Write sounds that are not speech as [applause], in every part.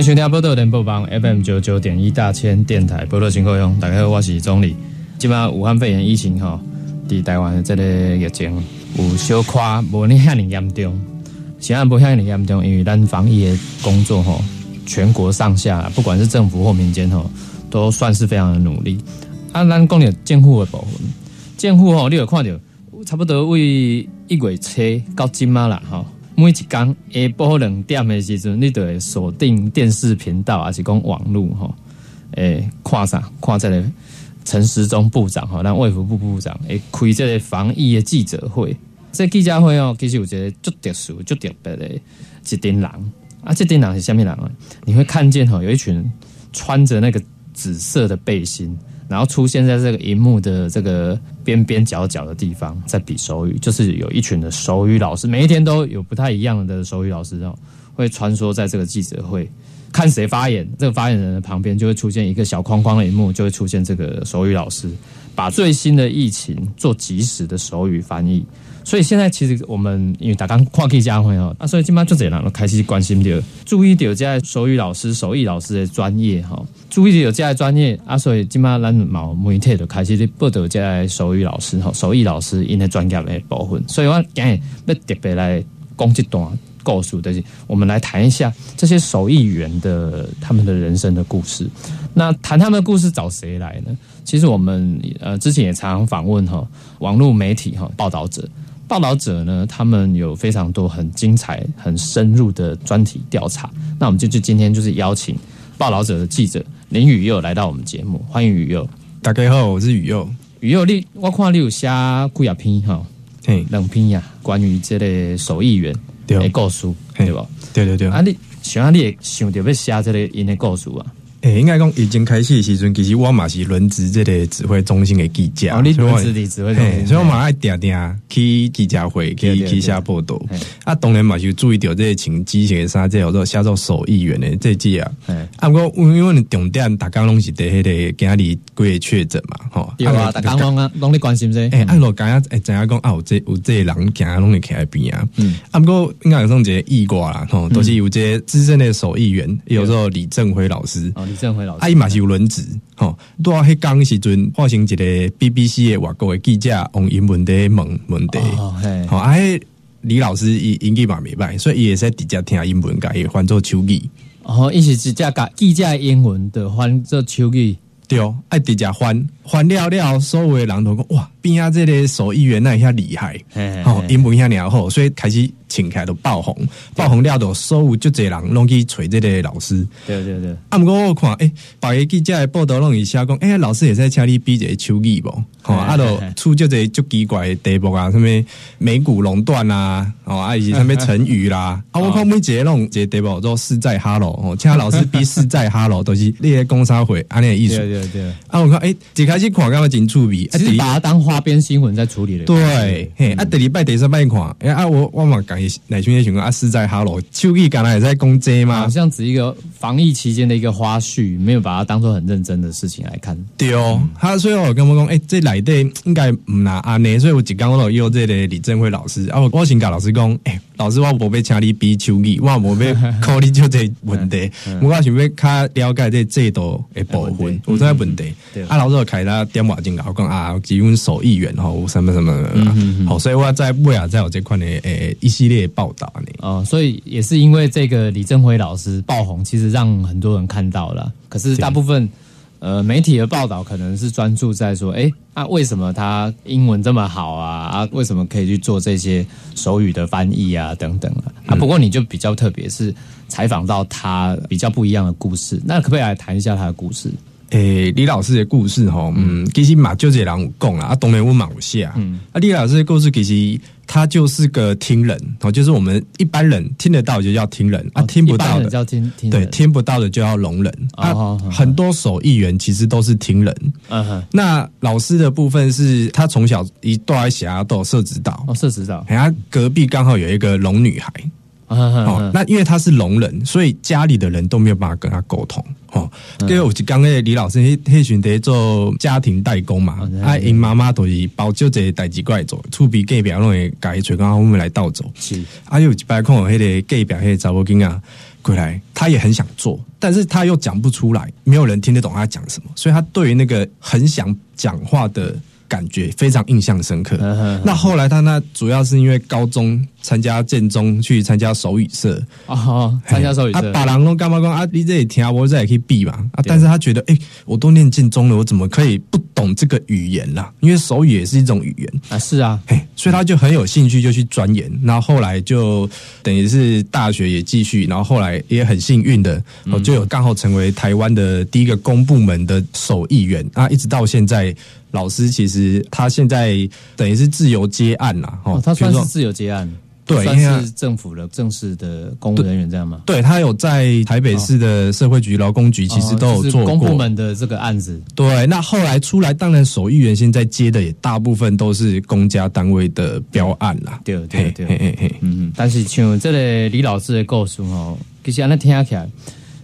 迎收听波多联播帮 FM 九九点一大千电台波多情况用，大家好，我是总理。即马武汉肺炎疫情吼，伫台湾这个疫情有小夸无你遐尼严重，现在无遐尼严重，因为咱防疫的工作吼，全国上下不管是政府或民间吼，都算是非常的努力。啊，咱讲着监护的部分，监护吼，你有看到差不多为一月初到今嘛啦吼。每一天下晡两点的时阵，你就会锁定电视频道，还是讲网络吼？诶，看啥？看这个陈时中部长吼，咱卫福部部长诶，开这个防疫的记者会。这记者会哦，其实有一个足特殊、足特别的一丁人啊，这丁人是虾米人啊？你会看见吼，有一群穿着那个紫色的背心。然后出现在这个荧幕的这个边边角角的地方，在比手语，就是有一群的手语老师，每一天都有不太一样的手语老师哦，会穿梭在这个记者会，看谁发言，这个发言人的旁边就会出现一个小框框的荧幕，就会出现这个手语老师，把最新的疫情做及时的手语翻译。所以现在其实我们因为打刚跨期家会哦，啊，所以今麦就这样都开始关心着，注意到这手语老师、手艺老师的专业哈，注意到这些专业啊，所以今麦咱毛媒体就开始去报道这手语老师哈、手艺老师因的专业的部分。所以我今日要特别来讲这段故事，就是我们来谈一下这些手艺员的他们的人生的故事。那谈他们的故事找谁来呢？其实我们呃之前也常常访问哈网络媒体哈报道者。报道者呢，他们有非常多很精彩、很深入的专题调查。那我们就就今天就是邀请报道者的记者林宇佑来到我们节目，欢迎宇佑。大家好，我是宇佑。宇佑，你我看你有写几啊篇哈，嘿，两篇呀，关于这类手艺员的故事，对吧？对对对。啊，你想你也想特别写这个因的故事啊？诶，应该讲已经开始时阵，其实我嘛是轮值这个指挥中心的记者，哦，你轮值的指挥中心，所以我嘛爱定定去记者会去去写报道。啊，当然嘛就注意到这个请机械啥，这叫做写做手艺员的这季啊。啊，不过因为重点大家拢是在迄个今日几个确诊嘛，吼。有啊，大家拢啊，拢你关心这。诶，按落刚刚诶，怎样讲啊？有这有这人行拢会徛边啊。嗯。啊，不过应该有种这艺挂啦，吼，都是有这资深的手艺员，有时候李正辉老师。哦，李正辉老师。啊，伊嘛。是有轮值，吼，多迄工时阵，发生一个 BBC 的外国的记者用英文的问问题，好，啊迄，李老师伊英语嘛袂歹，所以伊会使直接听英文，甲伊换做手语。哦，伊是直接甲记者英文的换做手语，对哦，爱直接换换了了，所有的人都讲哇，边下这个手艺员那遐厉害，吼，英文遐尔好，所以开始。请开都爆红，爆红了都所有就这人拢去找这个老师。对对对。啊，不过我看，诶，白个记者的报道拢一下讲，诶，老师也在请你比一个手艺不？哦，啊，都出就这足奇怪的题目啊，什么美股垄断啊，哦，啊，以及什么成语啦。[laughs] 啊，我看每节弄这题目都是在哈喽，哦，请老师比是在哈喽，都是那些工商会啊，那意思。对对对。啊，我看，诶，一开始看感觉真趣味，其实把它当花边新闻在处理的。对，嘿，啊，第二拜、第三拜看，诶，啊，我我嘛讲。哪群些情况啊？是在哈喽，秋意刚才也在攻击吗？好像只一个防疫期间的一个花絮，没有把它当做很认真的事情来看。对哦，他所以我跟我讲，哎，这来的应该唔拿阿内，所以我只刚我有这个李正辉老师啊，我我先跟老师讲，哎，老师我无被请你比秋意，我无被考虑就这问题，[laughs] 我想要较了解这制度的部分，有这问题。啊，老师开他电话进来，我讲啊，基本手艺员吼，什么什么，好，所以我在未来在有这块呢诶一系列报。哦，所以也是因为这个李正辉老师爆红，其实让很多人看到了。可是大部分呃媒体的报道可能是专注在说，哎，那为什么他英文这么好啊？啊，为什么可以去做这些手语的翻译啊？等等啊。啊，不过你就比较特别，是采访到他比较不一样的故事。那可不可以来谈一下他的故事？诶、李老师的故事哈，嗯，其实嘛就这人有讲啦，啊，当然我嘛有写啊，嗯。啊，李老师的故事其实他就是个听人，哦，就是我们一般人听得到就叫听人，啊，听不到的叫听听对，听不到的就要聋人，啊很多手艺人其实都是听人。嗯哼，那老师的部分是他从小一段在霞都有社指导，哦，是知道，哎，他隔壁刚好有一个聋女孩，嗯哦，那因为他是聋人，所以家里的人都没有办法跟他沟通。哦，嗯因为我刚刚李老师迄迄选得做家庭代工嘛哦，啊，因妈妈都是包就这代志过来做，厝边隔壁拢会改吹，刚刚我们来倒走。是，啊，有一摆看我迄个隔壁迄个查某囡啊过来，他也很想做，但是他又讲不出来，没有人听得懂他讲什么，所以他对于那个很想讲话的感觉非常印象深刻。那后来他那主要是因为高中参加建中去参加手语社，啊，参加手语啊，社，把人都干嘛讲啊？你这里听我这也可以避嘛啊！但是他觉得，哎、我都念建中了，我怎么可以不懂这个语言啦？因为手语也是一种语言，啊，是啊，嘿，所以他就很有兴趣，就去钻研。然后后来就等于是大学也继续，然后后来也很幸运的，我就有刚好成为台湾的第一个公部门的手艺员啊，一直到现在。老师其实他现在等于是自由接案啦，哦，他算是自由接案，对算因为他是政府的正式的公务人员这样吗？对他有在台北市的社会局、劳工局，其实都有哦就是做过。公部门的这个案子，对，那后来出来，当然手艺员现在接的也大部分都是公家单位的标案啦。对对嘿对嘿嘿嘿，嗯，但是像这个李老师的故事哦，其实安尼听起来，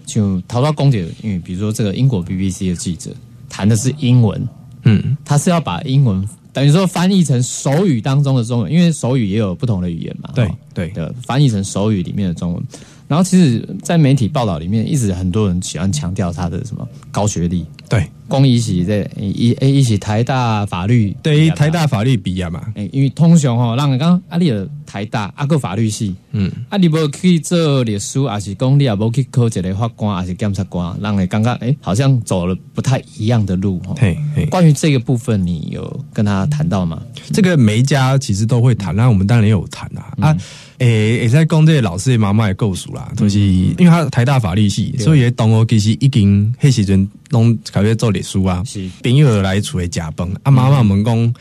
像逃到公姐，因为比如说这个英国 BBC 的记者谈的是英文，嗯，他是要把英文等于说翻译成手语当中的中文，因为手语也有不同的语言嘛，对哦对的翻译成手语里面的中文。然后其实，在媒体报道里面，一直很多人喜欢强调他的什么高学历，对。公益系在一诶一起台大法律对，台大法律毕业嘛，诶，因为通常吼，让人讲啊，你的台大阿个法律系，嗯，啊你无去做律师，还是讲你也无去考一个法官，还是检察官，让人感觉诶好像走了不太一样的路哦。嘿嘿，关于这个部分，你有跟他谈到吗？这个每一家其实都会谈，那我们当然也有谈啊。嗯。啊。诶，也在讲这个老师的妈妈诶故事啦，就是因为他台大法律系，所以同学其实已经迄时阵拢开始做历史啊。是。朋友来厝诶食饭，啊妈妈问讲，诶、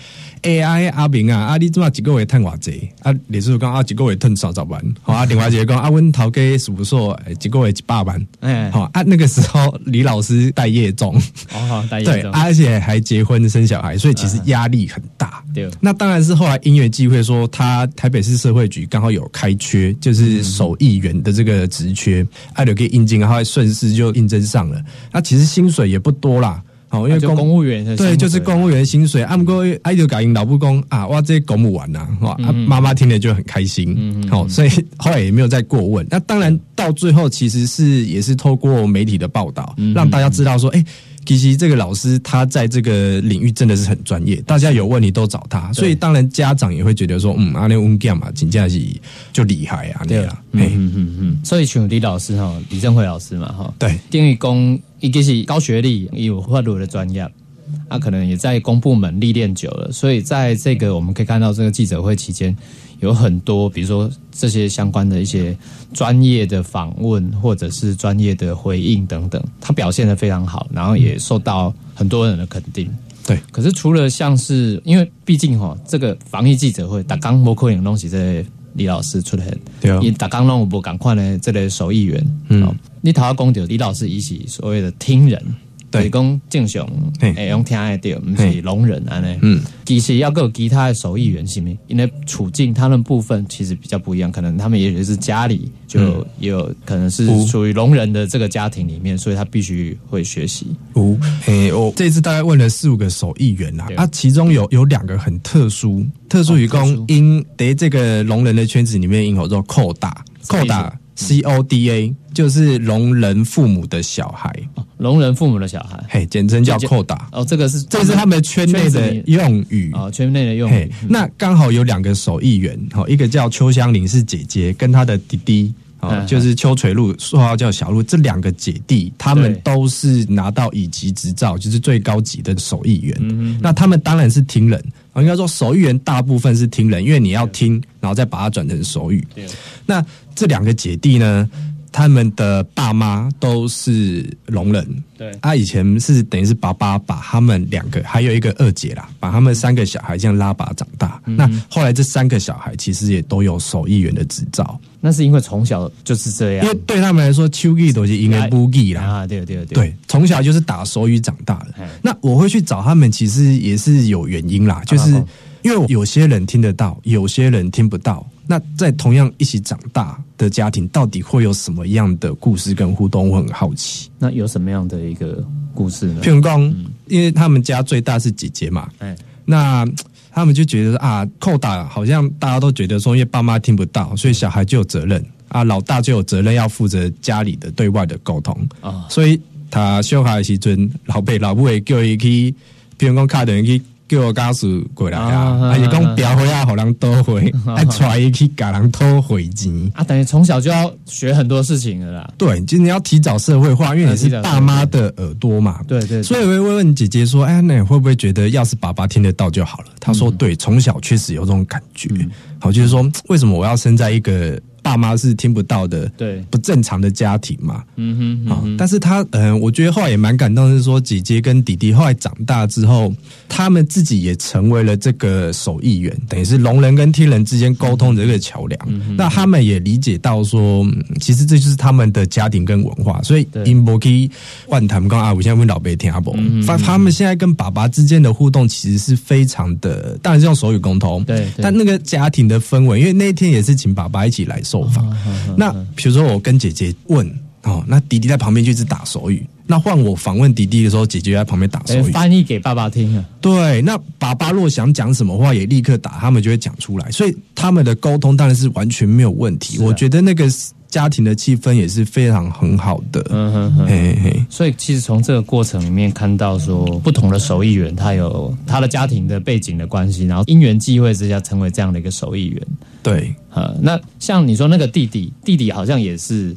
啊迄阿明啊，啊你怎么一个月趁偌济？啊律师讲啊一个月趁三十万，好啊另外一个讲啊阮头家事务所诶一个月一百万，哎，好啊那个时候李老师待业中，哦好，大对，家而且还结婚生小孩，所以其实压力很大。对。那当然是后来音乐机会，说他台北市社会局刚好有开缺，就是手艺员的这个职缺，啊，就可以应征，然后顺势就应征上了。那其实薪水也不多啦，哦，因为就公务员对，就是公务员薪水。啊，不过啊，就搞因老不公啊，哇，这公务完呐，哇，啊妈妈听了就很开心，好，所以后来也没有再过问。那当然到最后其实是也是透过媒体的报道，让大家知道说，哎。其实这个老师他在这个领域真的是很专业，大家有问题都找他，所以当然家长也会觉得说，嗯，阿那温干嘛，请假是就厉害啊，对。对啊，嘿，嗯嗯嗯，所以像李老师哈，李正辉老师嘛哈，对等于讲一个是高学历，也有法律的专业，啊，可能也在公部门历练久了，所以在这个我们可以看到这个记者会期间，有很多比如说这些相关的一些专业的访问或者是专业的回应等等，他表现的非常好，然后也受到很多人的肯定。对，可是除了像是，因为毕竟哈，这个防疫记者会，打刚摩可能东西在李老师出来，对哦因打刚让我不赶快呢，这类手艺员，嗯。嗯，你头讲到李老师一起所谓的听人，对就是讲正常嘿。会用听的到，不嘿是聋人安尼，嗯，其实要有其他的手艺员是咪，因为处境他们部分其实比较不一样，可能他们也许是家里就也有可能是嗯属于聋人的这个家庭里面，所以他必须会学习，五，诶、我这次大概问了四五个手艺员啦对，啊，其中有有两个很特殊，特殊于公哦特殊。因在这个聋人的圈子里面，因有做扣打，扣打 C O D A，就是聋人父母的小孩，哦聋人父母的小孩，嘿，简称叫就扣打，哦，这个是这是他们圈内的用语。哦圈内的用嘿语，，那刚好有两个手艺员，哦，一个叫邱香玲是姐姐，跟她的弟弟。哦嗯，就是邱垂露，绰号叫小鹿，这两个姐弟，他们都是拿到乙级执照，就是最高级的手艺员。嗯那他们当然是听人，哦应该说手艺员大部分是听人，因为你要听，然后再把它转成手语。对那这两个姐弟呢，他们的爸妈都是聋人，对啊，以前是等于是爸爸把他们两个，还有一个二姐啦，把他们三个小孩这样拉拔长大。那后来这三个小孩其实也都有手艺员的执照，那是因为从小就是这样因为，对他们来说，秋艺都是应该不艺啦。啊，对对对，对，从小就是打手语长大的哎。那我会去找他们，其实也是有原因啦，就是啊因为有些人听得到，有些人听不到。那在同样一起长大的家庭，到底会有什么样的故事跟互动？我很好奇。那有什么样的一个故事呢譬？如讲，因为他们家最大是姐姐嘛，哎，那他们就觉得啊，扣打好像大家都觉得说，因为爸妈听不到，所以小孩就有责任啊，老大就有责任要负责家里的对外的沟通啊所以他小孩的时阵，老爸老母会叫伊去，譬如讲卡等去。叫我家属过来啊，啊而且讲表回啊，互人倒回，[laughs] 还带伊去甲人讨回钱。啊，等于从小就要学很多事情了啦。对，就是你要提早社会化，因为你是爸妈的耳朵嘛。对对对所以我会问姐姐说：“哎，那你会不会觉得，要是爸爸听得到就好了？”她说：“对，从小确实有这种感觉。好，就是说，为什么我要生在一个爸妈是听不到的、对。不正常的家庭嘛？嗯哼，啊、但是他，嗯、我觉得后来也蛮感动，是说姐姐跟弟弟后来长大之后，他们自己也成为了这个手艺员，等于是聋人跟听人之间沟通的这个桥梁。嗯那他们也理解到说，嗯其实这就是他们的家庭跟文化，所以对因波可以万谈刚阿五现在问老贝听阿伯，他们现在跟爸爸之间的互动其实是非常的，当然是用手语沟通，对对。但那个家庭的氛围，因为那一天也是请爸爸一起来受访，那比如说我跟姐姐问哦，那弟弟在旁边就一直打手语。那换我访问弟弟的时候，姐姐就在旁边打手语。翻译给爸爸听啊。对，那爸爸若想讲什么话，也立刻打，他们就会讲出来。所以他们的沟通当然是完全没有问题。啊我觉得那个家庭的气氛也是非常很好的。嗯哼哼。嘿嘿，所以其实从这个过程里面看到说，不同的手艺人他有他的家庭的背景的关系，然后因缘际会之下成为这样的一个手艺人。对，呃，那像你说那个弟弟，弟弟好像也是，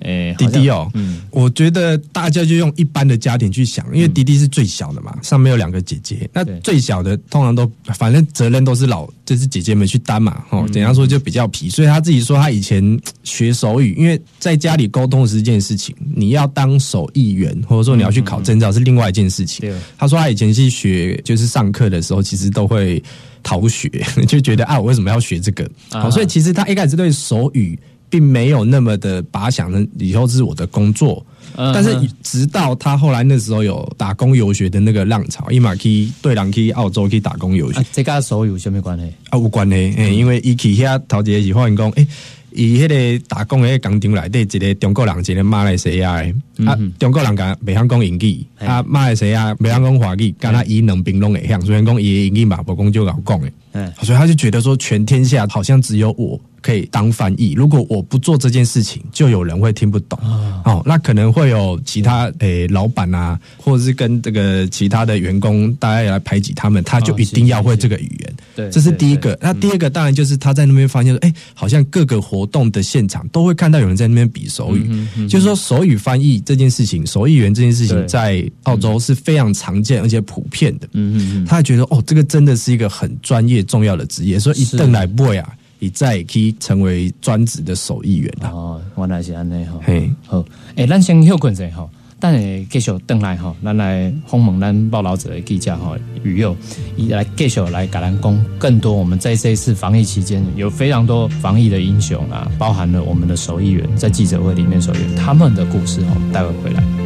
诶、弟弟哦，嗯，我觉得大家就用一般的家庭去想，因为弟弟是最小的嘛，上面有两个姐姐，那最小的通常都反正责任都是老，就是姐姐们去担嘛，哦，怎样说就比较皮，所以他自己说他以前学手语，因为在家里沟通是一件事情，你要当手艺员或者说你要去考证照是另外一件事情。对。他说他以前去学，就是上课的时候，其实都会逃学，就觉得啊，我为什么要学这个？啊。好，所以其实他一开始对手语并没有那么的把它想着以后是我的工作。嗯但是直到他后来那时候有打工游学的那个浪潮，伊马去对人去澳洲去打工游学。啊，这跟手语有什么关系？啊，有关系，诶、因为伊去遐头一个是发现讲，诶、伊迄个打工的工厂内底一个中国人，一个马来西亚的，啊，中国人甲袂晓讲英语，啊，马来西亚袂晓讲华语，敢若伊两边拢会晓，虽然讲伊的英语嘛，无讲就老讲的。嗯，所以他就觉得说，全天下好像只有我可以当翻译。如果我不做这件事情，就有人会听不懂。哦，那可能会有其他诶、老板啊，或者是跟这个其他的员工，大家也来排挤他们，他就一定要会这个语言。对这是第一对个。那第二个当然就是他在那边发现说，哎、好像各个活动的现场都会看到有人在那边比手语，就是说手语翻译这件事情，手译员这件事情在澳洲是非常常见而且普遍的。嗯嗯嗯，他还觉得哦，这个真的是一个很专业重要的职业，所以一是邓来 boy 啊，你再也可以成为专职的手艺员啦。哦，原来是安尼吼。嘿，好，诶、咱先休困者吼，等下继续登来吼，咱来访问咱报道者的记者吼宇佑，伊来继续来甲咱讲更多我们在这一次防疫期间有非常多防疫的英雄啊，包含了我们的手艺员在记者会里面手艺员他们的故事吼，待会回来。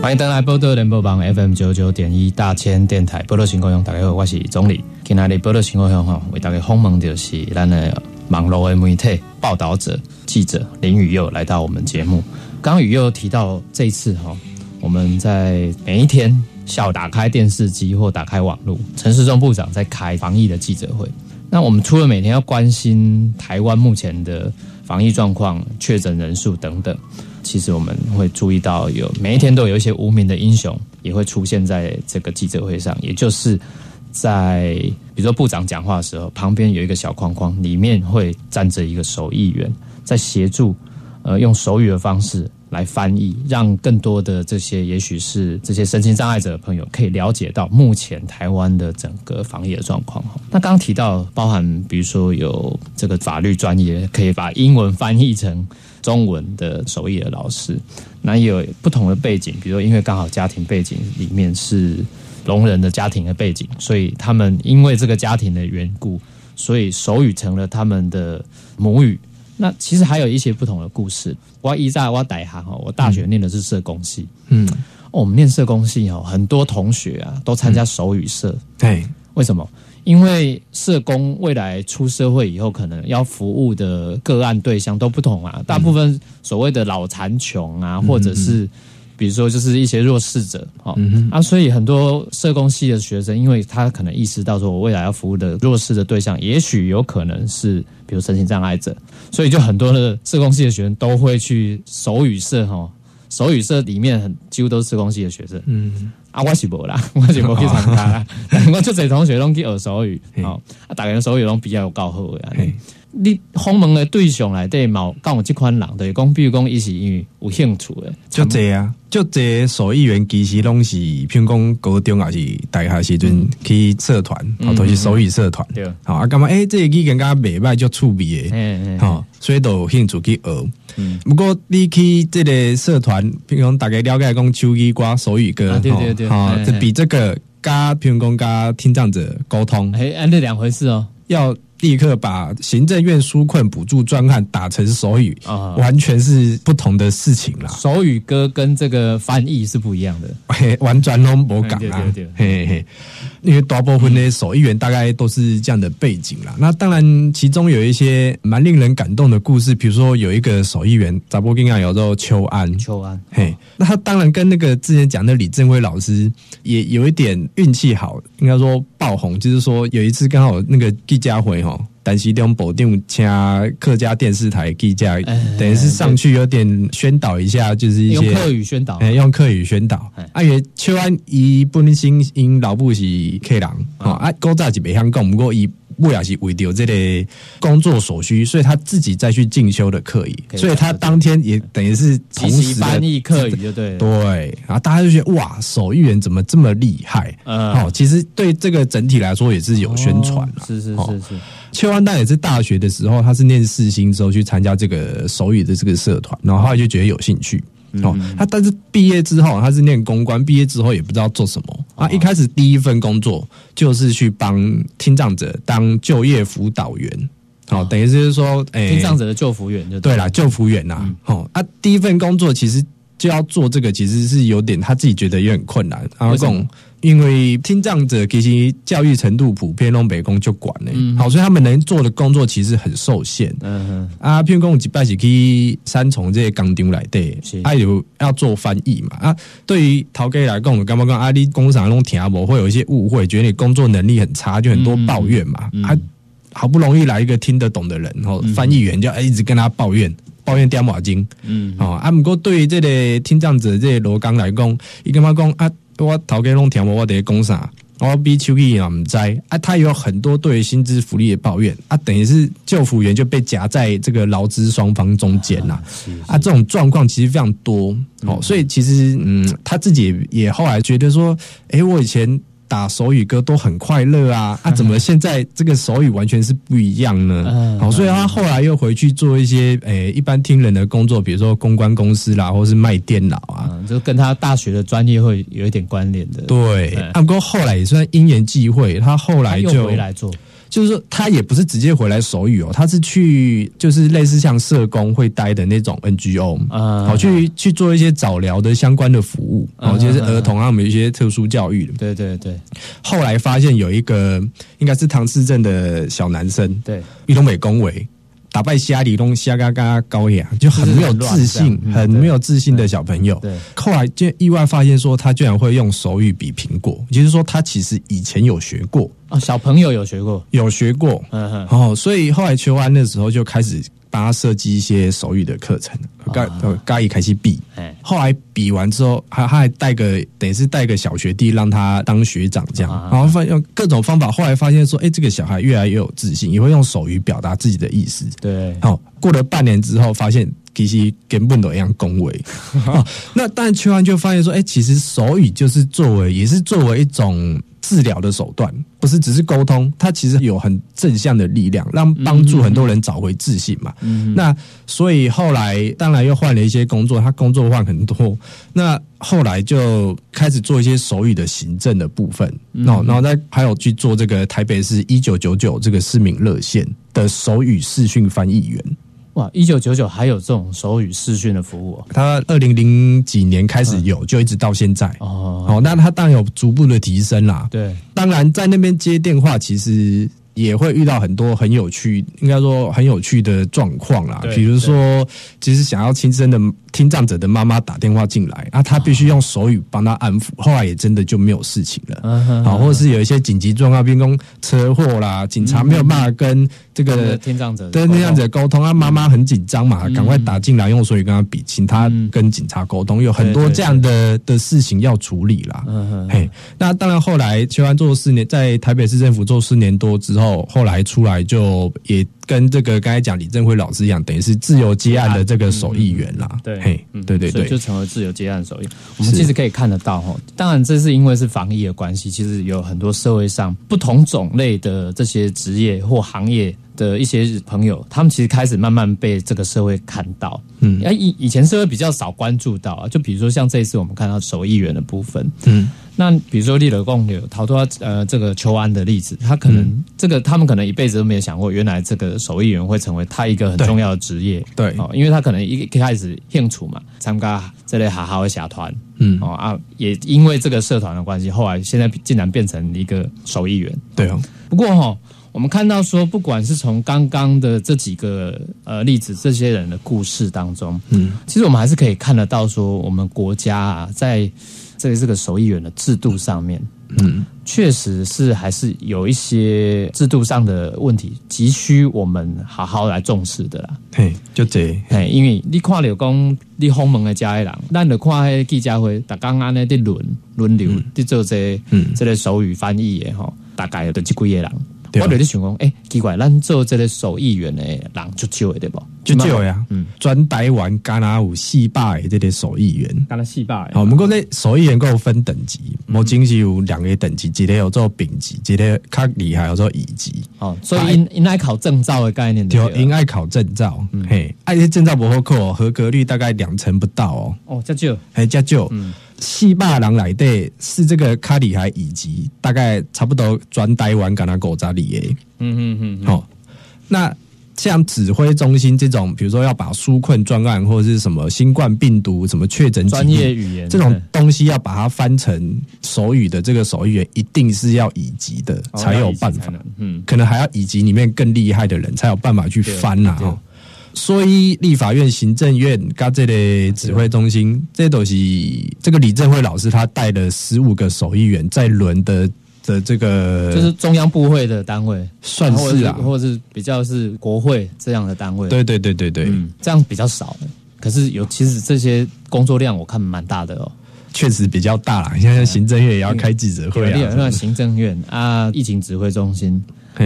欢迎登来波多联播榜 FM 九九点一大千电台波多情况用，大家好，我是总理。今天的波多情况用哈，为大家访问就是咱的网络的媒体报道者、记者林宇佑来到我们节目。刚刚宇佑提到这一次哈，我们在每一天下午打开电视机或打开网络，陈世忠部长在开防疫的记者会。那我们除了每天要关心台湾目前的防疫状况、确诊人数等等，其实我们会注意到有每一天都有一些无名的英雄也会出现在这个记者会上，也就是在比如说部长讲话的时候，旁边有一个小框框，里面会站着一个手译员在协助，呃，用手语的方式来翻译，让更多的这些也许是这些身心障碍者的朋友可以了解到目前台湾的整个防疫的状况。那刚刚提到，包含比如说有这个法律专业可以把英文翻译成中文的手艺的老师，那也有不同的背景，比如说因为刚好家庭背景里面是聋人的家庭的背景，所以他们因为这个家庭的缘故，所以手语成了他们的母语。那其实还有一些不同的故事。我一在我大行哦，我大学念的是社工系，嗯，哦我们念社工系哦，很多同学啊都参加手语社，对，为什么？因为社工未来出社会以后，可能要服务的个案对象都不同啊。大部分所谓的脑残穷啊，或者是比如说就是一些弱势者，哦、啊，所以很多社工系的学生，因为他可能意识到说，我未来要服务的弱势的对象，也许有可能是比如身心障碍者，所以就很多的社工系的学生都会去手语社哈。手语社里面很几乎都是社工系的学生，嗯，啊，我是无啦，[laughs] 我是无去参加啦。[laughs] 但我出侪同学拢去学手语，哦，啊，大家的手语拢比较有够好的。嘿你访问的对象内底嘛，有讲有即款人，就是讲，比如讲，伊是因为有兴趣的，就这啊，就这手艺员其实拢是，譬如讲高中还是大学时阵去社团，哦，都是手语社团。对，好啊，感觉诶，这个语言敢袂歹，就趣味诶。嘿嘿，吼，所以都有兴趣去学。嗯不过你去这个社团，譬如讲大家了解讲手语歌、手语歌，啊对对对哈，嘿这比这个加譬如讲加听障者沟通，哎，安这两回事哦。要立刻把行政院纾困补助专案打成手语，啊完全是不同的事情啦。手语歌跟这个翻译是不一样的。嘿，完全都无讲啦对对对，嘿嘿，因为大部分的手艺员大概都是这样的背景啦。那当然，其中有一些蛮令人感动的故事，比如说有一个手艺员，查波金啊，有叫邱安，秋安，嘿，那他当然跟那个之前讲的李正辉老师也有一点运气好，应该说爆红，就是说有一次刚好那个季家回哈，但是用保定请客家电视台记者哎，等于是上去有点宣导一下，就是一些用客语宣导。哎，用客语宣导。因为邱安伊本身因老母是客人，古早是袂晓讲，不过伊不也是为着这个工作所需，所以他自己再去进修的课语，所以他当天也等于是同时翻译客语就对。对，然后大家就觉得哇，手艺人怎么这么厉害？嗯。哦，其实对这个整体来说也是有宣传是是是，邱安丹也是大学的时候，他是念四星之后去参加这个手语的这个社团，然后后来就觉得有兴趣。哦，他但是毕业之后，他是念公关，毕业之后也不知道做什么啊。一开始第一份工作就是去帮听障者当就业辅导员，好、等于就是说，诶、听障者的救服员就对啦，救服员呐，哦、啊，第一份工作其实就要做这个，其实是有点他自己觉得有点困难。然后这为什么种因为听障者其实教育程度普遍东北工就管嘞，嗯好，所以他们能做的工作其实很受限。嗯哼，啊，譬如讲，有一摆是去三重这些工厂来底是，啊有要做翻译嘛啊，对于陶哥来讲，我干嘛讲啊？你工厂那种听无会有一些误会，觉得你工作能力很差，就很多抱怨嘛。嗯啊，好不容易来一个听得懂的人，然后翻译员就哎一直跟他抱怨。抱怨掉马金，嗯，哦，啊，不过对于这个听障者这个罗刚来讲，伊干嘛讲啊？我头家拢听无，我得讲啥？我比手艺也唔知啊，他有很多对于薪资福利的抱怨啊，等于是救辅员就被夹在这个劳资双方中间呐、是啊，这种状况其实非常多哦，所以其实嗯，他自己也也后来觉得说，诶，我以前打手语歌都很快乐啊，[laughs] 啊，怎么现在这个手语完全是不一样呢？嗯好、所以他后来又回去做一些诶、一般听人的工作，比如说公关公司啦，或是卖电脑啊。嗯，就跟他大学的专业会有一点关联的。对，不过后来也算因缘际会，他后来就回来做，就是说他也不是直接回来手语哦，他是去就是类似像社工会待的那种 NGO 啊好去去做一些早疗的相关的服务，啊哦，就是儿童啊，我们有一些特殊教育的。对对对后来发现有一个应该是唐氏症的小男生，对，玉东北恭维。打败虾里东虾嘎嘎高雅，就很没有自就是信 [laughs] 很没有自信的小朋友。对后来就意外发现说，他居然会用手语比苹果，也就是说，他其实以前有学过，哦，小朋友有学过，有学过，嗯哼，哦，所以后来求安的时候就开始帮他设计一些手语的课程，嘎呃嘎一开始比，哎，后来比完之后，还他还带个等于是带个小学弟让他当学长这样，啊然后发用各种方法，后来发现说，哎、这个小孩越来越有自信，也会用手语表达自己的意思。对，好、过了半年之后，发现其实根本都一样恭维。[laughs] 哦那但邱安就发现说，哎、其实手语就是作为也是作为一种治疗的手段，不是只是沟通，它其实有很正向的力量，让帮助很多人找回自信嘛。那所以后来当然又换了一些工作，他工作换很多，那后来就开始做一些手语的行政的部分，然后然后再还有去做这个台北市一九九九这个市民热线的手语视讯翻译员。哇，一九九九还有这种手语视讯的服务哦，他二零零几年开始有，就一直到现在。哦，哦，那他当然有逐步的提升啦。对，当然在那边接电话，其实也会遇到很多很有趣，应该说很有趣的状况啦。对比如说，其实想要亲生的听障者的妈妈打电话进来，啊，他必须用手语帮他安抚，后来也真的就没有事情了。嗯哼好，或者是有一些紧急状况，比如说车祸啦，警察没有办法跟这这个个听障者跟那样子沟通，他妈妈很紧张嘛，赶快打进来用手语跟他比，请他嗯。跟警察沟通，有很多这样的的事情要处理啦。嗯哼，嘿，那当然后来邱安做四年，在台北市政府做四年多之后，后来出来就也跟这个刚才讲李正辉老师一样，等于是自由接案的这个手艺员啦。对，嘿，嗯对对对，就成为自由接案手艺。我们其实可以看得到哈，当然这是因为是防疫的关系，其实有很多社会上不同种类的这些职业或行业的一些朋友，他们其实开始慢慢被这个社会看到。嗯，以以前社会比较少关注到啊，就比如说像这一次我们看到手艺员的部分，嗯，那比如说立了共有逃脱呃这个邱安的例子，他可能、嗯。这个他们可能一辈子都没有想过，原来这个手艺员会成为他一个很重要的职业。对。哦，因为他可能一一开始兴趣嘛，参加这类哈哈的社团，嗯。哦啊，也因为这个社团的关系，后来现在竟然变成一个手艺员。对哦，不过哈、我们看到说，不管是从刚刚的这几个呃例子，这些人的故事当中，嗯，其实我们还是可以看得到说，我们国家啊，在这个这个手艺员的制度上面，嗯，确实是还是有一些制度上的问题，急需我们好好来重视的啦。嘿，就这，嘿，因为你看了讲，你访问的家的人，咱就看迄记者会，逐工安尼伫轮轮流伫做这嗯这个手语翻译的吼，大概就这几个人。我就咧想讲，诶、奇怪，咱做这个手艺员的人就少的对不？就少呀，嗯，专台湾加拿有四百个这个手艺员。干了四百的。好，不过咧手艺员够分等级，目前是有两个等级，一个有做丙级，一个较厉害有做乙级。哦，所以应应该考证照的概念对就了应爱考证照，嗯。嘿，啊，这证照不好考哦，合格率大概两成不到哦，哦，这就还加就，嗯四百人来的是这个卡里海以及，大概差不多专台湾敢那狗扎里耶，嗯嗯嗯，哦，那像指挥中心这种，比如说要把纾困专案或者是什么新冠病毒什么确诊疾专病业语言这种东西，要把它翻成手语的这个手语员，一定是要乙级的对才有办法。嗯，可能还要乙级里面更厉害的人才有办法去翻呐、对。哦。所以立法院、行政院跟这类指挥中心，这都是这个李正辉老师他带了十五个手艺员在轮的的这个，就是中央部会的单位，算是啊，或者是比较是国会这样的单位。对对对对对，嗯，这样比较少。可是有，其实这些工作量我看蛮大的哦。确实比较大啦。现在行政院也要开记者会啊那，行政院啊，疫情指挥中心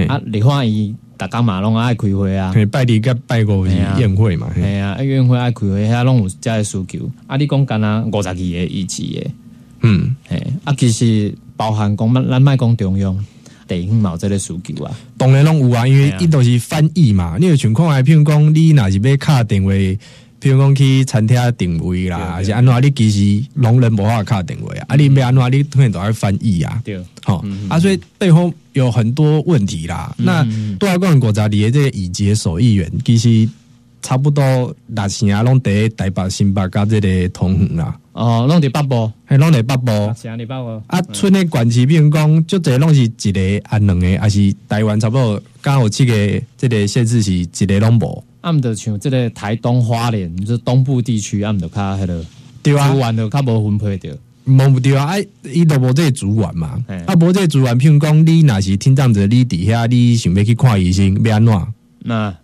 啊，李焕仪大家嘛拢爱开会啊，拜二甲拜过嘿啊宴会嘛，嘿系啊，啊宴会爱开会，遐拢有遮个需求。啊，你讲干啊五十二个议席的，嗯，嘿，啊，其实包含讲咱卖讲中央，地方嘛有这个需求啊。当然拢有啊，因为伊都是翻译嘛。你有情况还，譬如讲你若是要敲电话，比如讲去餐厅定位啦，还是安怎，你其实聋人无法卡定位啊，啊，你要安怎，你突然都要翻译啊。对，好、啊，所以背后有很多问题啦。那多少个国家里的这个乙级手艺员，其实差不多六成啊，拢伫台北、新北甲这个同园啦，哦，拢伫北部，还拢伫北部。啥伫北部？啊，村的管市，比如讲，就这拢是一个啊两个，还是台湾差不多刚好七个，这个县市是一个拢无，暗的像这个台东花莲，就是东部地区，暗的较迄落对啊。资，源就较无分配着。无对啊，啊，伊都无即个主管嘛，啊，无即个主管，譬如讲，你若是听障者，你伫遐，你想要去看医生，要安怎？那，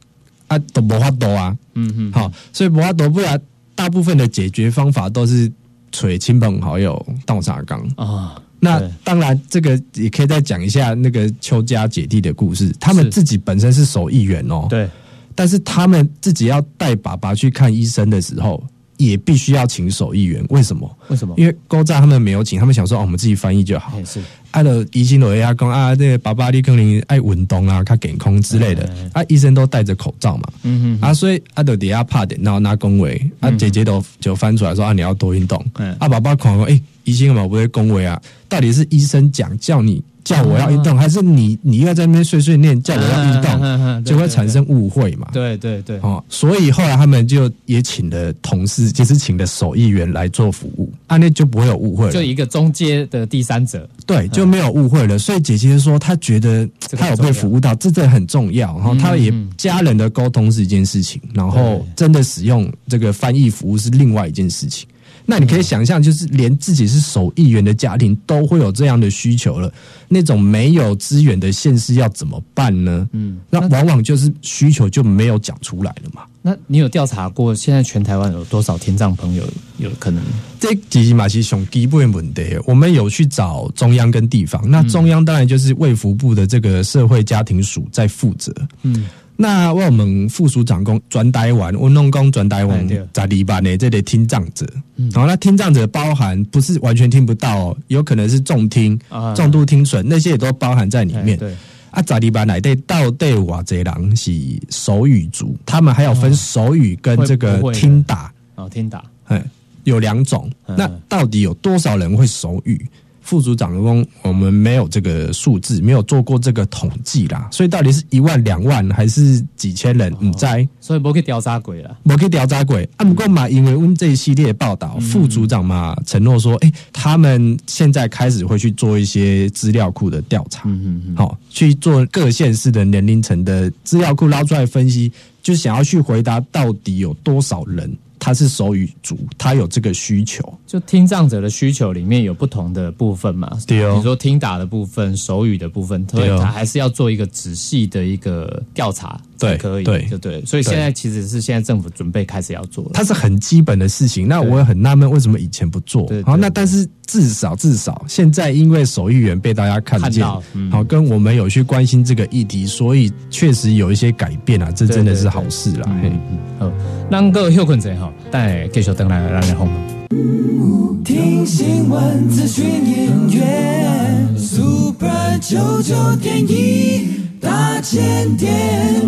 啊，都无法度啊，嗯哼，好，所以无法度，不然大部分的解决方法都是找亲朋好友倒茶缸。啊，那当然，这个也可以再讲一下那个邱家姐弟的故事。他们自己本身是手艺员哦，对，但是他们自己要带爸爸去看医生的时候，也必须要请手艺员。为什么？为什么？因为勾站他们没有请，他们想说哦，我们自己翻译就好。也是，啊，的医生都会啊讲啊，这个爸爸你可能爱运动啊，他健康之类的哎哎。啊，医生都戴着口罩嘛。嗯嗯，啊，所以啊，就底下拍电脑拿恭维，啊，姐姐都就翻出来说啊，你要多运动。嗯啊，爸爸看说，哎、医生嘛不会恭维啊，到底是医生讲叫你叫我要运动，还是你你又在那边碎碎念叫我要运动，嗯就会产生误会嘛。对对对，哦，所以后来他们就也请了同事，就是请了手艺员来做服务，啊，那就不会有误会了。就一个中间的第三者，对，就没有误会了。所以姐姐说，她觉得她有被服务到，这真的很重要。然后她也家人的沟通是一件事情，然后真的使用这个翻译服务是另外一件事情。那你可以想象，就是连自己是手艺员的家庭都会有这样的需求了，那种没有资源的县市要怎么办呢？嗯，那往往就是需求就没有讲出来了嘛。那你有调查过现在全台湾有多少听障朋友有可能？这其实嘛是上基本的问题。我们有去找中央跟地方，那中央当然就是卫福部的这个社会家庭署在负责。嗯，那我们副署长讲转台湾，我弄讲转台湾在里班的这类听障者，然后那听障者包含不是完全听不到哦，有可能是重听啊、重度听损，那些也都包含在里面。哎对，啊，在地班来对到底哇这人是手语族，他们还有分手语跟这个听打。哦，听打，嗯，有两种。嗯。那到底有多少人会手语？副组长工，我们没有这个数字，没有做过这个统计啦。所以到底是一万、两万还是几千人？你在所以不去调查鬼了。我可以调查鬼啊，不过嘛，因为问这一系列报道，副组长嘛承诺说，哎、他们现在开始会去做一些资料库的调查，嗯，好、去做各县市的年龄层的资料库捞出来分析，就想要去回答到底有多少人他是手语族，他有这个需求。就听障者的需求里面有不同的部分嘛，对哦。比如说听打的部分、手语的部分，对哦。他还是要做一个仔细的一个调查。才对可以，对就对。所以现在其实是现在政府准备开始要做了。它是很基本的事情，那我也很纳闷为什么以前不做对。好，那但是至少至少现在因为手艺员被大家看见看到，嗯好跟我们有去关心这个议题，所以确实有一些改变啊，这真的是好事啦。嘿好，咱个休困者吼，待继续等来咱来访问。听新闻、资讯、音乐，Super 九九点一大千电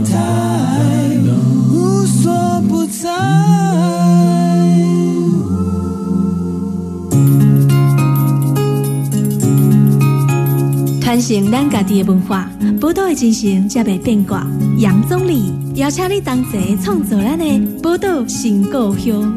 台，无所不在。传承咱家己的文化，宝岛的精神才袂变卦。杨总理邀请你同齐创造咱的宝岛新故乡。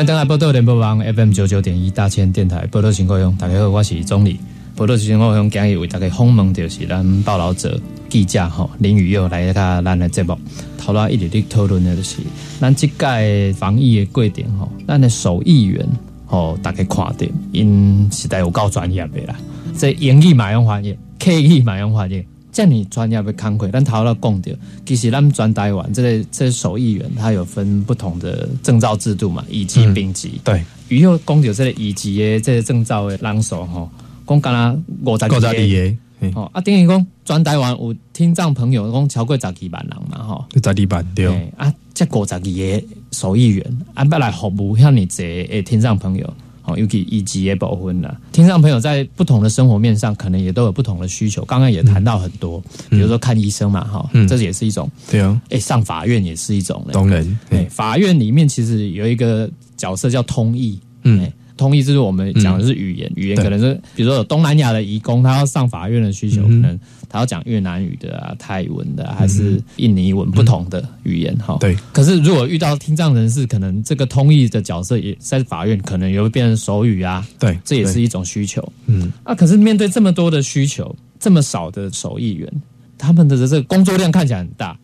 欢迎登来波多联播网 FM 九九点一大千电台波多情况用，大家好，我是钟理。波多情况用今日为大家访问就是咱报道者记者吼林宇佑来甲咱的节目，头啦一直咧讨论的就是咱即届防疫的过程吼，咱的手艺员吼大家看到，因实在有够专业的啦，这英语嘛用翻译，客语嘛用翻译。这样你专业的工课，咱头了讲到，其实咱们专台湾这个这个手艺员，他有分不同的证照制度嘛，乙级、丙级。对，与后讲到这个乙级的这个证照的人数吼，讲敢若五十够在几个。哦，啊，等于讲转台湾有听障朋友讲超过十几万人嘛，吼、十二万对，啊，这五十二个手艺员，啊，要来服务遐尼济诶听障朋友，哦，尤其以及也保婚了，听障朋友在不同的生活面上，可能也都有不同的需求。刚刚也谈到很多，比如说看医生嘛，哈、嗯这也是一种，对啊，哎、上法院也是一种嘞。当然，哎、嘿法院里面其实有一个角色叫通译，嗯哎通译就是我们讲的是语言，语言可能是比如说有东南亚的移工，他要上法院的需求，嗯。可能他要讲越南语的啊、泰文的啊、还是印尼文不同的语言哈。对。可是如果遇到听障人士，可能这个通译的角色也在法院可能也会变成手语啊，对，对。这也是一种需求。嗯，啊，可是面对这么多的需求，这么少的手艺员，他们的这个工作量看起来很大，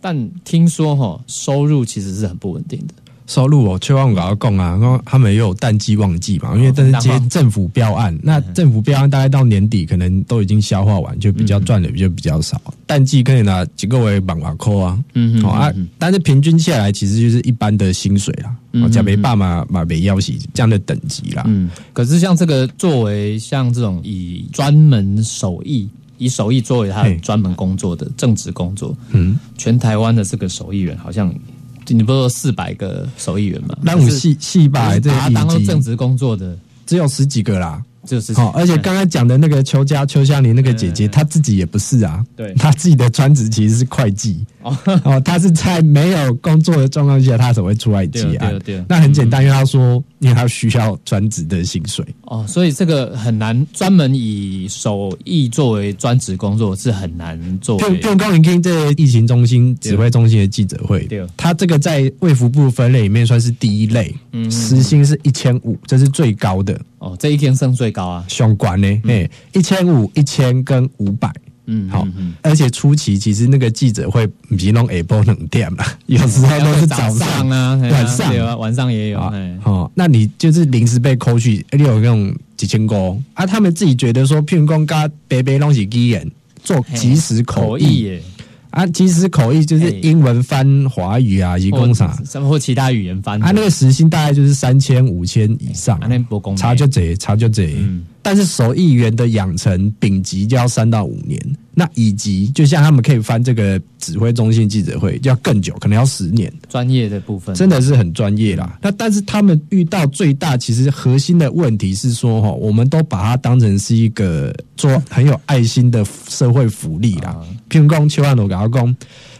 但听说哈收入其实是很不稳定的。收入哦，邱万我要讲啊，然后他们也有淡季旺季嘛，因为但是接政府标案，那政府标案大概到年底可能都已经消化完，就比较赚的就比较少。淡季可以拿几个为绑瓦扣啊，嗯好啊，但是平均下来其实就是一般的薪水啦，哦，加没爸嘛嘛没要洗这样的等级啦，嗯，可是像这个作为像这种以专门手艺。以手艺作为他嘿。专门工作的正职工作，嗯，全台湾的这个手艺人好像，你不是说四百个手艺员吗？那我们细细把把这把它当做正职工作的，只有十几个啦，就是好，而且刚刚讲的那个邱家邱香林那个姐姐，嗯她自己也不是啊，对她自己的专职其实是会计。哦，哦，她是在没有工作的状况下，她才会出来接案对对对。那很简单，因为她说，因为她需要专职的薪水。哦，所以这个很难专门以手艺作为专职工作是很难作为就就高云听这疫情中心指挥中心的记者会对，它这个在卫福部分类里面算是第一类，嗯时薪是一千五，这是最高的。哦，这一天升最高啊，相关呢，哎，一千五、一千跟五百。嗯，好而且初期其实那个记者会不是弄 Apple 冷店啦，[laughs] 有时候都是早早上啊，晚上。有啊，晚上也有，啊哎，哦，那你就是临时被扣去，你有那种几千工啊？他们自己觉得说，譬如讲，跟北北东西基人做即时口译。耶，啊，即时口译就是英文翻华语啊，一共啥？什么或其他语言翻的啊，那个时薪大概就是三千、五千以上差就这，差就这。嗯但是手艺员的养成丙级就要三到五年，那乙级就像他们可以翻这个指挥中心记者会，就要更久，可能要十年。专业的部分，真的是很专业啦。那但是他们遇到最大其实核心的问题是说，哈，我们都把它当成是一个做很有爱心的社会福利啦啊。譬如讲，邱万罗搞工，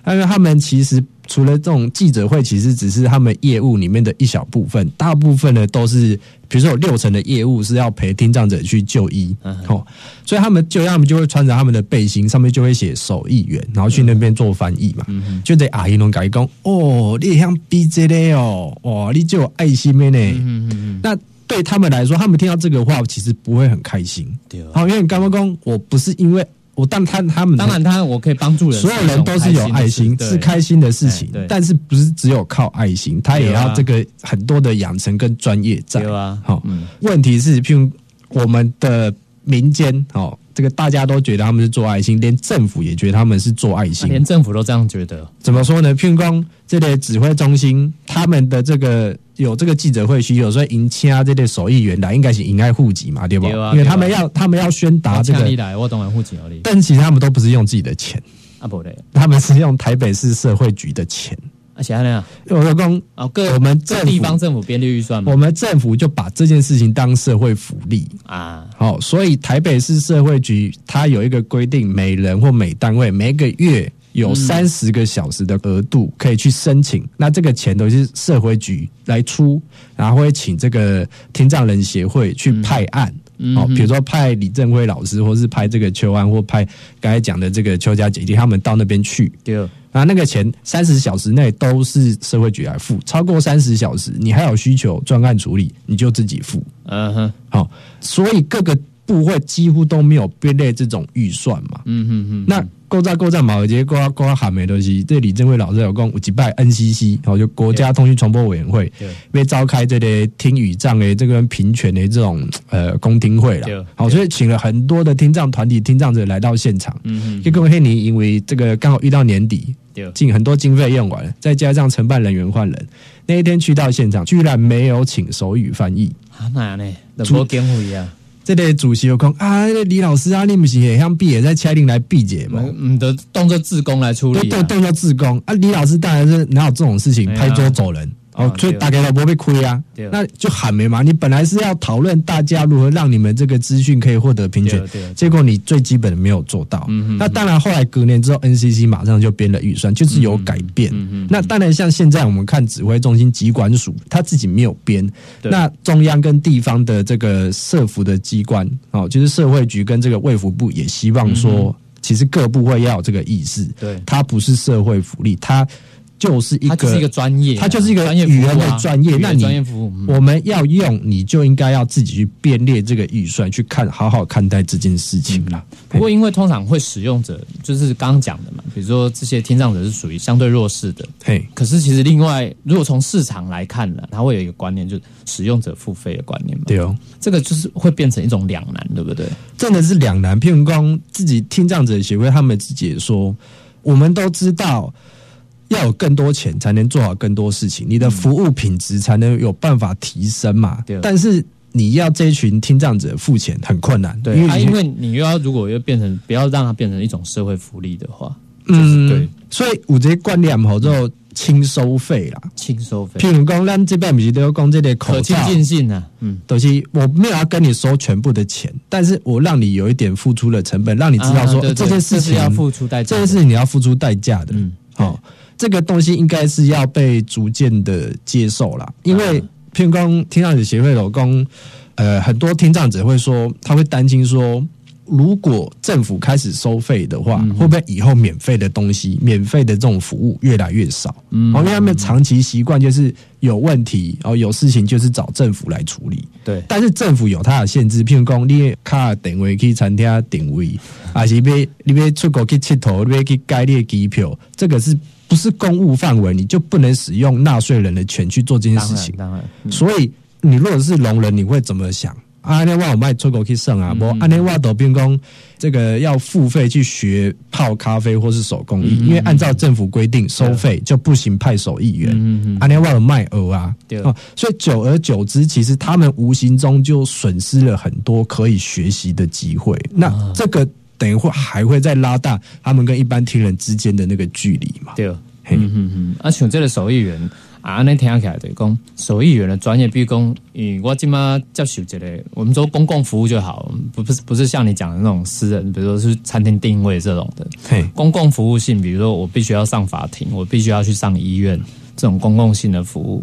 因为他们其实除了这种记者会，其实只是他们业务里面的一小部分，大部分呢都是，比如说有六成的业务是要陪听障者去就医，嗯哦，所以他们就他们就会穿着他们的背心，上面就会写手艺员，然后去那边做翻译嘛，嗯就得阿姨拢讲讲，哦，你像 B J 的哦，哇，你就有爱心的呢。嗯嗯嗯，那对他们来说，他们听到这个话，其实不会很开心。对因为你刚刚讲，我不是因为我，但他他们当然他我可以帮助人，所有人都是有爱心，是开心的事情哎对，但是不是只有靠爱心，他也要这个很多的养成跟专业在。有啊好嗯，问题是，譬如我们的民间，哦，这个大家都觉得他们是做爱心，连政府也觉得他们是做爱啊心。连政府都这样觉得，怎么说呢？譬如光，这类指挥中心他们的这个有这个记者会需求，所以迎掐这类手艺员来，应该是迎爱户籍嘛，对不？对啊因为他们要他们要宣达这个，我请你来，我当然负责而已，但其实他们都不是用自己的钱，啊不对，他们是用台北市社会局的钱。而且那样，我说公，啊各我们各政府地方政府编列预算嘛。我，们政府就把这件事情当社会福利。啊，好、所以台北市社会局它有一个规定，每人或每单位每个月有三十个小时的额度可以去申请，那这个钱都是社会局来出，然后会请这个听障人协会去派案。嗯。哦，比如说派李正辉老师，或是派这个邱安，或派刚才讲的这个邱家姐姐，他们到那边去，对，然后那个钱三十小时内都是社会局来付，超过三十小时，你还有需求专案处理，你就自己付。嗯哼，好、所以各个部会几乎都没有编列这种预算嘛。嗯哼哼，那构造构造嘛，我觉得挂挂喊没东西。这李正辉老师有讲，有一拜 NCC，然后就国家通讯传播委员会对被召开这类听语障的这个平权的这种呃公听会了。好，所以请了很多的听障团体、听障者来到现场。嗯哼，结果黑尼因为这个刚好遇到年底，对，进很多经费用完了，再加上承办人员换人，那一天去到现场，居然没有请手语翻译。啊那样呢，都无经费啊，这个主席有空啊，那个李老师啊，你不是也像毕业在车顶来毕业吗？嗯的动作自宫来处理啊，都都都叫自宫啊！李老师当然是哪有这种事情拍桌走人。哦哦，所以对。大家都不会被亏啊，那就喊没嘛。你本来是要讨论大家如何让你们这个资讯可以获得平权结果你最基本的没有做到。嗯。那当然，后来隔年之后，NCC 马上就编了预算，就是有改变。那当然，像现在我们看指挥中心疾管署，他自己没有编，那中央跟地方的这个社服的机关哦，就是社会局跟这个卫福部也希望说，其实各部会要有这个意识，对。它不是社会福利，它就是一个它就是一个专业啊，它就是一个专业服务啊语言的专业那你专业服务，嗯我们要用，你就应该要自己去编列这个预算，去看好好看待这件事情啦。不过因为通常会使用者就是刚刚讲的嘛，比如说这些听障者是属于相对弱势的，嘿，可是其实另外如果从市场来看呢，它会有一个观念，就是使用者付费的观念嘛，对哦，这个就是会变成一种两难，对不对？真的是两难。譬如讲，自己听障者协会他们自己也说，我们都知道。要有更多钱才能做好更多事情，你的服务品质才能有办法提升嘛。对。但是你要这一群听障者付钱很困难，对，啊，因为因为你又要如果又变成不要让它变成一种社会福利的话，就是嗯，对。所以我这些观念后就轻收费啦。轻收费，譬如讲，咱这边不是都有讲这个口可亲罩，近性啊，嗯，东西我没有要跟你收全部的钱，但是我让你有一点付出的成本，让你知道说、这件事情要付出代价的。这件事情你要付出代价的。嗯。好、这个东西应该是要被逐渐的接受啦，因为嗯譬如讲听障者协会老公，呃，很多听障者会说，他会担心说。如果政府开始收费的话，嗯会不会以后免费的东西、免费的这种服务越来越少？嗯，因为他们长期习惯就是有问题哦，有事情就是找政府来处理。对，但是政府有它的限制，譬如讲，你卡定位去餐厅定位，还是要你要出国去佚佗，你要去改你的机票，这个是不是公务范围，你就不能使用纳税人的钱去做这件事情。当然，嗯所以你如果是聋人，你会怎么想？啊，那我卖出国去省啊，不，啊，那我都变工这个要付费去学泡咖啡或是手工艺，因为按照政府规定收费就不行派手艺员。嗯嗯啊，那我有卖鹅啊，对哦，所以久而久之，其实他们无形中就损失了很多可以学习的机会。那啊这个等于会还会再拉大他们跟一般听人之间的那个距离嘛？对，嘿。嗯嗯嗯，啊，像这个手艺员啊，安尼听起来就是讲手艺员的专业，比如讲，嗯，我今嘛接受这个，我们做公共服务就好，不不是不是像你讲的那种私人，比如说是餐厅定位这种的，嘿，公共服务性，比如说我必须要上法庭，我必须要去上医院，这种公共性的服务，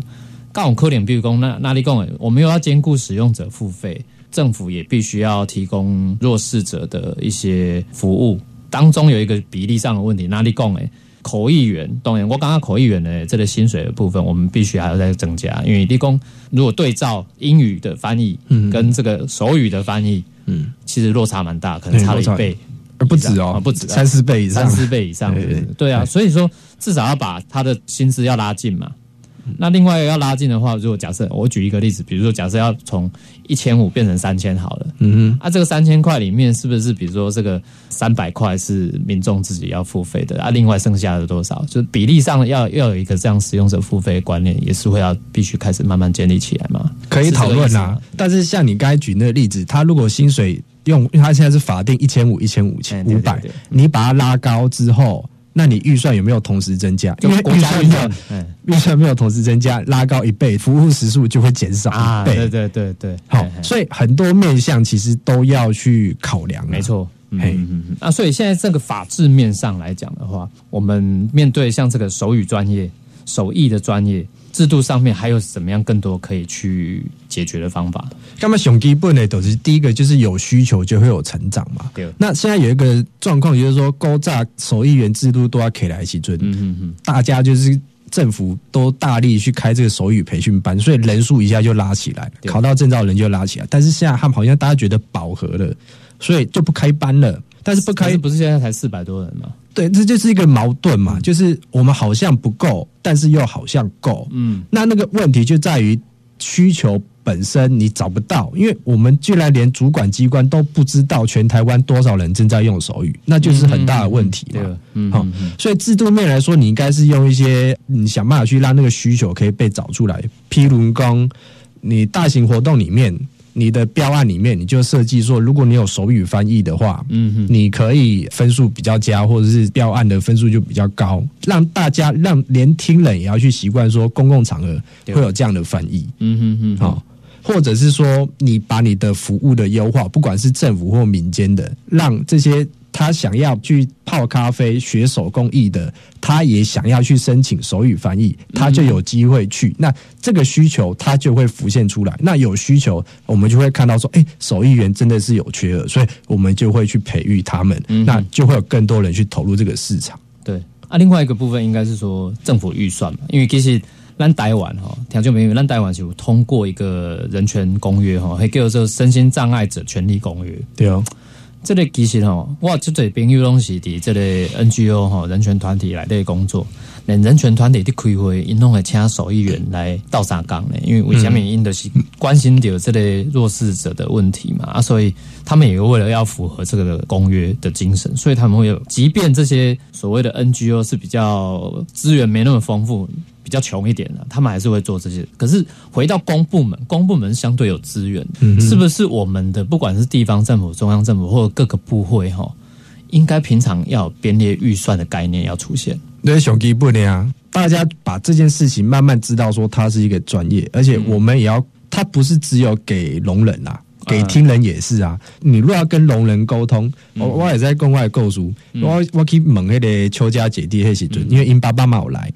刚好科点，比如讲那那里讲的，我们又要兼顾使用者付费，政府也必须要提供弱势者的一些服务，当中有一个比例上的问题，哪里讲诶？口译员，当然，我刚刚口译员呢这个薪水的部分，我们必须还要再增加，因为立功如果对照英语的翻译，嗯，跟这个手语的翻译，嗯，其实落差蛮大，可能差了一倍，而不止哦啊，不止啊。三四倍以上，三四倍以上，对。对啊，所以说至少要把他的薪资要拉近嘛。那另外要拉近的话，如果假设我举一个例子，比如说假设要从一千五变成三千好了，嗯哼啊，这个三千块里面是不是比如说这个三百块是民众自己要付费的啊？另外剩下的多少，就是比例上要要有一个这样使用者付费的观念，也是会要必须开始慢慢建立起来嘛？可以讨论啦是这个意思吗。但是像你刚才举那个例子，他如果薪水用，因为他现在是法定一千五、一千五、千五百你把它拉高之后，那你预算有没有同时增加？因为国家预算预算没有，嗯预算没有同时增加，拉高一倍，服务时数就会减少啊，一倍。对对对对，好嘿，嘿所以很多面向其实都要去考量、啊。没，错。嗯嘿嗯嗯，那所以现在这个法制面上来讲的话，我们面对像这个手语专业、手艺的专业制度上面，还有怎么样更多可以去解决的方法？那么熊基本的都是第一个就是有需求就会有成长嘛。对那现在有一个状况，就是说高炸手艺员制度都要起准，嗯嗯嗯，大家就是政府都大力去开这个手语培训班，所以人数一下就拉起来，考到证照人就拉起来。但是现在他们好像大家觉得饱和了，所以就不开班了。但是不开是，不是现在才四百多人吗？对，这就是一个矛盾嘛，就是我们好像不够，但是又好像够。嗯，那那个问题就在于需求本身你找不到，因为我们居然连主管机关都不知道全台湾多少人正在用手语，那就是很大的问题嘛。嗯，好、嗯嗯所以制度面来说，你应该是用一些你想办法去让那个需求可以被找出来。譬如讲，你大型活动里面你的标案里面你就设计说，如果你有手语翻译的话，嗯哼，你可以分数比较佳，或者是标案的分数就比较高，让大家让连听人也要去习惯说，公共场合会有这样的翻译。嗯哼哼，好、或者是说你把你的服务的优化，不管是政府或民间的，让这些他想要去泡咖啡、学手工艺的，他也想要去申请手语翻译，他就有机会去。那这个需求他就会浮现出来。那有需求，我们就会看到说，哎、手艺员真的是有缺额，所以我们就会去培育他们，那就会有更多人去投入这个市场。对啊，另外一个部分应该是说政府预算嘛，因为其实咱台湾哈，听众朋友，咱台湾是有通过一个人权公约哈，还叫做身心障碍者权利公约。对哦，这个其实吼，我这侪朋友拢是伫这个 NGO 吼人权团体来底工作，连人权团体的开会，因拢会请手艺员来到三岗呢。因为为什么因就是关心着这类弱势者的问题嘛，啊，所以他们也为了要符合这个公约的精神，所以他们会有，即便这些所谓的 NGO 是比较资源没那么丰富。比较穷一点的，他们还是会做这些。可是回到公部门，公部门相对有资源，是不是我们的不管是地方政府、中央政府或者各个部会哈，应该平常要有编列预算的概念要出现？对，熊基不能啊，大家把这件事情慢慢知道，说它是一个专业，而且我们也要，它不是只有给聋人啊。给听人也是啊，你如果要跟聋人沟通，我我也在公外购书，我我去问那个邱家姐弟那时阵，因为因爸爸妈有来，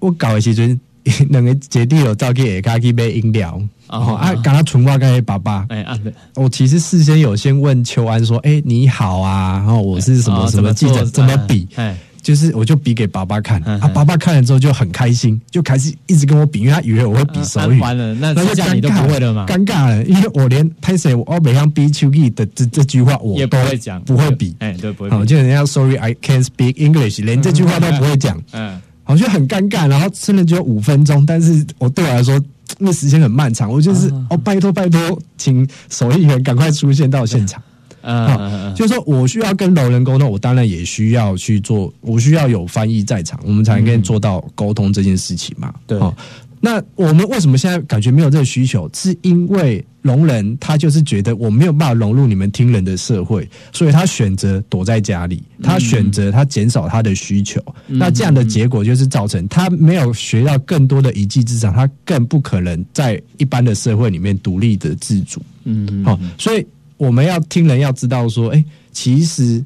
我搞的时阵，[laughs] 两个姐弟有照去下骹去买饮料，哦啊，刚刚纯话跟爸爸，哎啊，我其实事先有先问邱安说，哎，你好啊，然后我是什么哦什么记者，怎么比？哎，就是我就比给爸爸看，嗯啊，爸爸看了之后就很开心，就开始一直跟我比，因为他以为我会比手语，啊完了那那就尴尬不会了吗尴尬了，因为我连拍谁我每样比秋意的这这句话我也不会讲，不会比，哎，对，不会好，就人家 Sorry I can't speak English，连这句话都不会讲，[laughs] 嗯，好像很尴尬，然后真的只有五分钟，但是我对我来说，那时间很漫长，我就是、啊哦，拜托拜托，请手艺员赶快出现到现场。嗯啊、就是说我需要跟聋人沟通，我当然也需要去做，我需要有翻译在场，我们才能做到沟通这件事情嘛。对哦那我们为什么现在感觉没有这个需求？是因为聋人他就是觉得我没有办法融入你们听人的社会，所以他选择躲在家里，他选择他减少他的需求。那这样的结果就是造成他没有学到更多的一技之长，他更不可能在一般的社会里面独立的自主。嗯好、所以我们要听人要知道说，哎、其实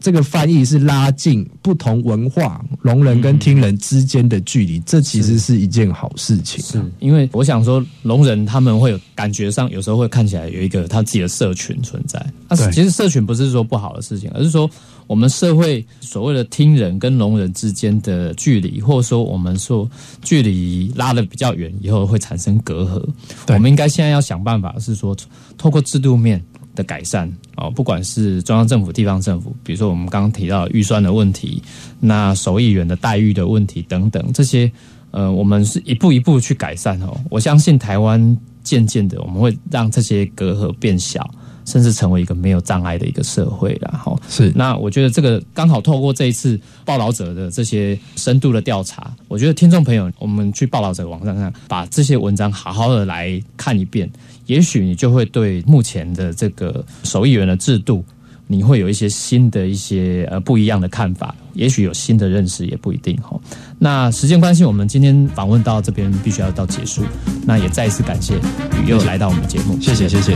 这个翻译是拉近不同文化聋人跟听人之间的距离，这其实是一件好事情。是因为我想说，聋人他们会有感觉上，有时候会看起来有一个他自己的社群存在。啊，对其实社群不是说不好的事情，而是说我们社会所谓的听人跟聋人之间的距离，或者说我们说距离拉的比较远以后会产生隔阂。我们应该现在要想办法，是说透过制度面。的改善哦，不管是中央政府、地方政府，比如说我们刚刚提到预算的问题，那手艺员的待遇的问题等等，这些呃，我们是一步一步去改善哦。我相信台湾渐渐的，我们会让这些隔阂变小，甚至成为一个没有障碍的一个社会了。哈。是那我觉得这个刚好透过这一次报道者的这些深度的调查，我觉得听众朋友，我们去报道者网站上把这些文章好好的来看一遍，也许你就会对目前的这个手艺员的制度。你会有一些新的一些呃不一样的看法，也许有新的认识，也不一定哈。那时间关系，我们今天访问到这边必须要到结束。那也再一次感谢雨又来到我们节目，谢谢谢谢。